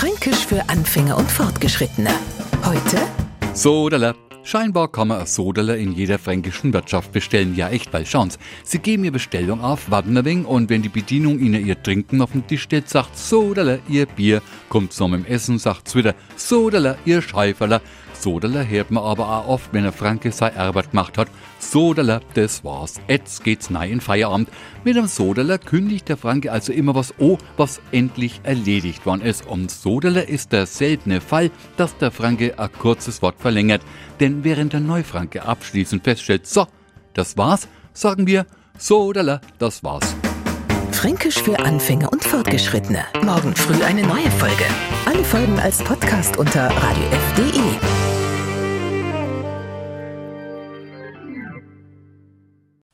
Fränkisch für Anfänger und Fortgeschrittene. Heute Sodala. Scheinbar kann man Sodala in jeder fränkischen Wirtschaft bestellen. Ja, echt, weil schauen's. Sie geben ihr Bestellung auf, warten ein wenig und wenn die Bedienung ihnen ihr Trinken auf den Tisch stellt, sagt Sodala, ihr Bier. Kommt zum im Essen, sagt's wieder Sodala, ihr Scheiferler. Sodala hört man aber auch oft, wenn ein Franke sei Arbeit gemacht hat. Sodala, das war's. Jetzt geht's nein in Feierabend. Mit dem Sodala kündigt der Franke also immer was oh, was endlich erledigt worden ist. Und Sodala ist der seltene Fall, dass der Franke ein kurzes Wort verlängert. Denn während der Neufranke abschließend feststellt, so, das war's, sagen wir Sodala, das war's. Fränkisch für Anfänger und Fortgeschrittene. Morgen früh eine neue Folge. Alle Folgen als Podcast unter radiof.de.